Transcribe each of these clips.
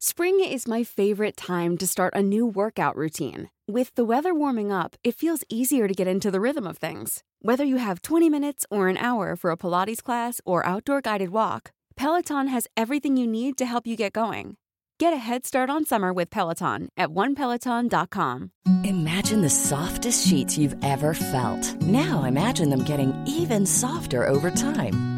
Spring is my favorite time to start a new workout routine. With the weather warming up, it feels easier to get into the rhythm of things. Whether you have 20 minutes or an hour for a Pilates class or outdoor guided walk, Peloton has everything you need to help you get going. Get a head start on summer with Peloton at onepeloton.com. Imagine the softest sheets you've ever felt. Now imagine them getting even softer over time.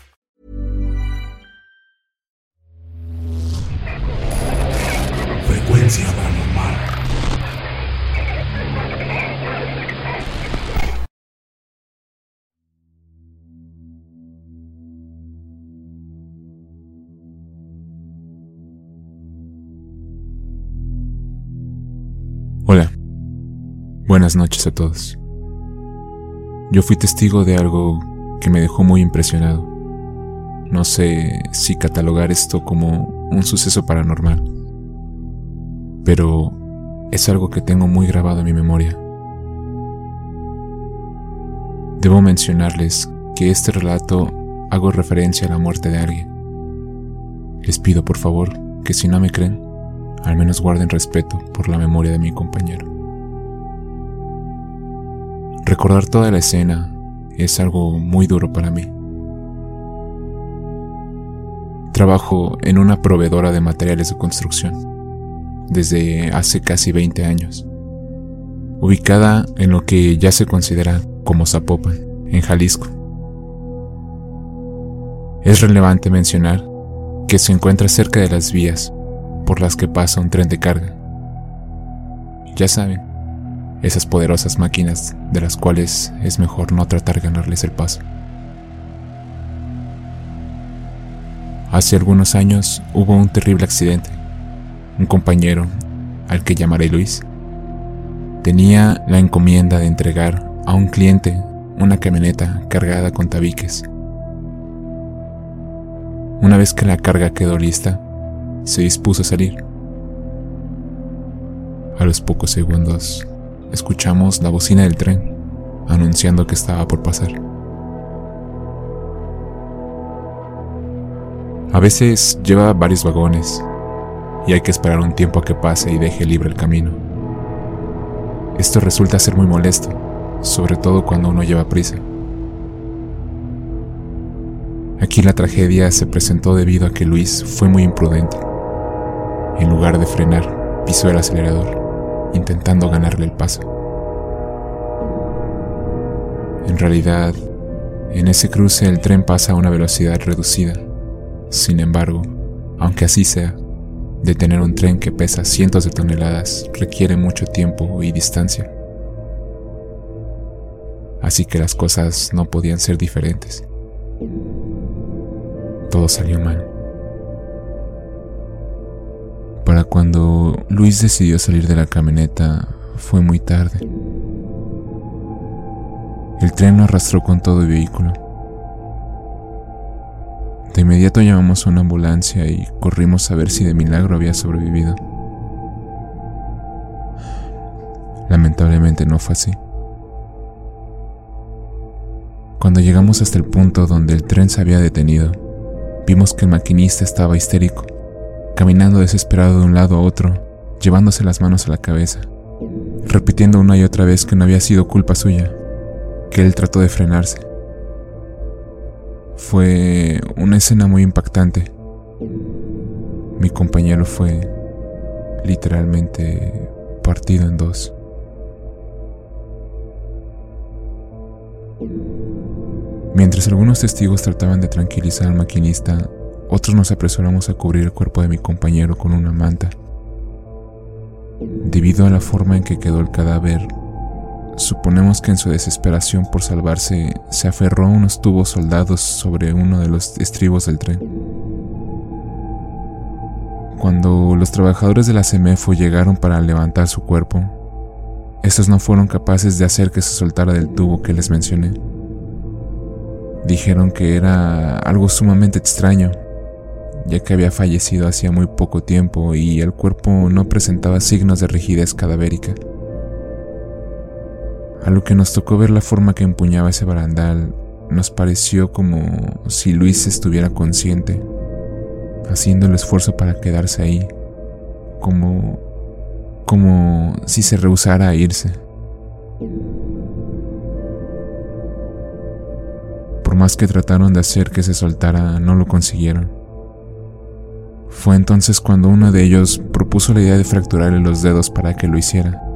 Hola, buenas noches a todos. Yo fui testigo de algo que me dejó muy impresionado. No sé si catalogar esto como un suceso paranormal, pero es algo que tengo muy grabado en mi memoria. Debo mencionarles que este relato hago referencia a la muerte de alguien. Les pido por favor que si no me creen, al menos guarden respeto por la memoria de mi compañero. Recordar toda la escena es algo muy duro para mí. Trabajo en una proveedora de materiales de construcción desde hace casi 20 años, ubicada en lo que ya se considera como Zapopan, en Jalisco. Es relevante mencionar que se encuentra cerca de las vías por las que pasa un tren de carga. Ya saben, esas poderosas máquinas de las cuales es mejor no tratar de ganarles el paso. Hace algunos años hubo un terrible accidente. Un compañero, al que llamaré Luis, tenía la encomienda de entregar a un cliente una camioneta cargada con tabiques. Una vez que la carga quedó lista, se dispuso a salir. A los pocos segundos, escuchamos la bocina del tren anunciando que estaba por pasar. A veces lleva varios vagones y hay que esperar un tiempo a que pase y deje libre el camino. Esto resulta ser muy molesto, sobre todo cuando uno lleva prisa. Aquí la tragedia se presentó debido a que Luis fue muy imprudente. En lugar de frenar, pisó el acelerador, intentando ganarle el paso. En realidad, en ese cruce el tren pasa a una velocidad reducida. Sin embargo, aunque así sea, detener un tren que pesa cientos de toneladas requiere mucho tiempo y distancia. Así que las cosas no podían ser diferentes. Todo salió mal. Para cuando Luis decidió salir de la camioneta fue muy tarde. El tren lo arrastró con todo el vehículo. De inmediato llamamos a una ambulancia y corrimos a ver si de milagro había sobrevivido. Lamentablemente no fue así. Cuando llegamos hasta el punto donde el tren se había detenido, vimos que el maquinista estaba histérico, caminando desesperado de un lado a otro, llevándose las manos a la cabeza, repitiendo una y otra vez que no había sido culpa suya, que él trató de frenarse. Fue una escena muy impactante. Mi compañero fue literalmente partido en dos. Mientras algunos testigos trataban de tranquilizar al maquinista, otros nos apresuramos a cubrir el cuerpo de mi compañero con una manta. Debido a la forma en que quedó el cadáver, suponemos que en su desesperación por salvarse se aferró a unos tubos soldados sobre uno de los estribos del tren. Cuando los trabajadores de la CEMEFO llegaron para levantar su cuerpo, estos no fueron capaces de hacer que se soltara del tubo que les mencioné. Dijeron que era algo sumamente extraño, ya que había fallecido hacía muy poco tiempo y el cuerpo no presentaba signos de rigidez cadavérica. A lo que nos tocó ver la forma que empuñaba ese barandal, nos pareció como si Luis estuviera consciente, haciendo el esfuerzo para quedarse ahí, como como si se rehusara a irse. Por más que trataron de hacer que se soltara, no lo consiguieron. Fue entonces cuando uno de ellos propuso la idea de fracturarle los dedos para que lo hiciera.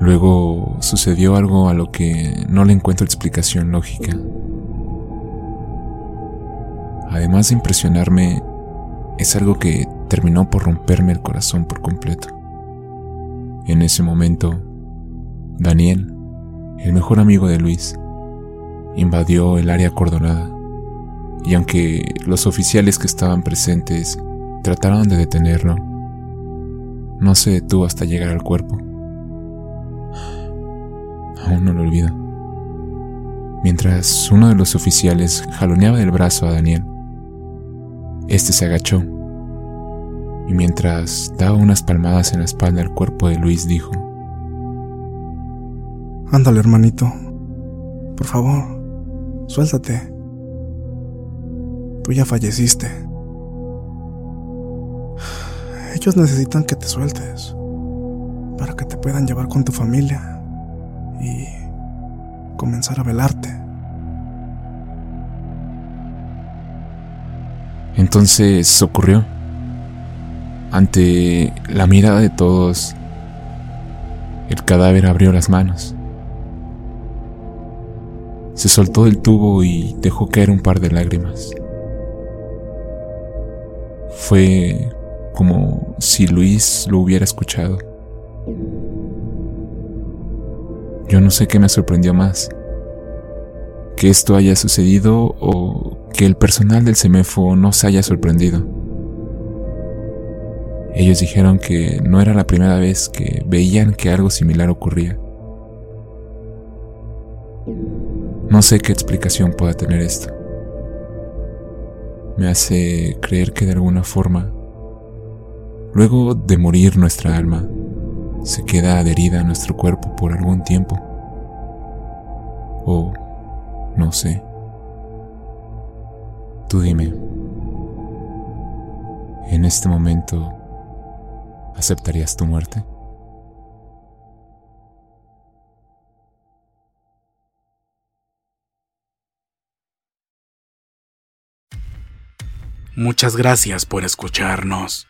Luego sucedió algo a lo que no le encuentro explicación lógica. Además de impresionarme, es algo que terminó por romperme el corazón por completo. En ese momento, Daniel, el mejor amigo de Luis, invadió el área acordonada, y aunque los oficiales que estaban presentes trataron de detenerlo, no se detuvo hasta llegar al cuerpo. Aún no lo olvido. Mientras uno de los oficiales jaloneaba del brazo a Daniel, este se agachó y mientras daba unas palmadas en la espalda al cuerpo de Luis dijo, Ándale, hermanito. Por favor, suéltate. Tú ya falleciste. Ellos necesitan que te sueltes para que te puedan llevar con tu familia y comenzar a velarte. Entonces ocurrió. Ante la mirada de todos, el cadáver abrió las manos. Se soltó del tubo y dejó caer un par de lágrimas. Fue como si Luis lo hubiera escuchado. Yo no sé qué me sorprendió más. Que esto haya sucedido o que el personal del CEMEFO no se haya sorprendido. Ellos dijeron que no era la primera vez que veían que algo similar ocurría. No sé qué explicación pueda tener esto. Me hace creer que de alguna forma, luego de morir nuestra alma, se queda adherida a nuestro cuerpo por algún tiempo. O no sé. Tú dime. En este momento, ¿aceptarías tu muerte? Muchas gracias por escucharnos.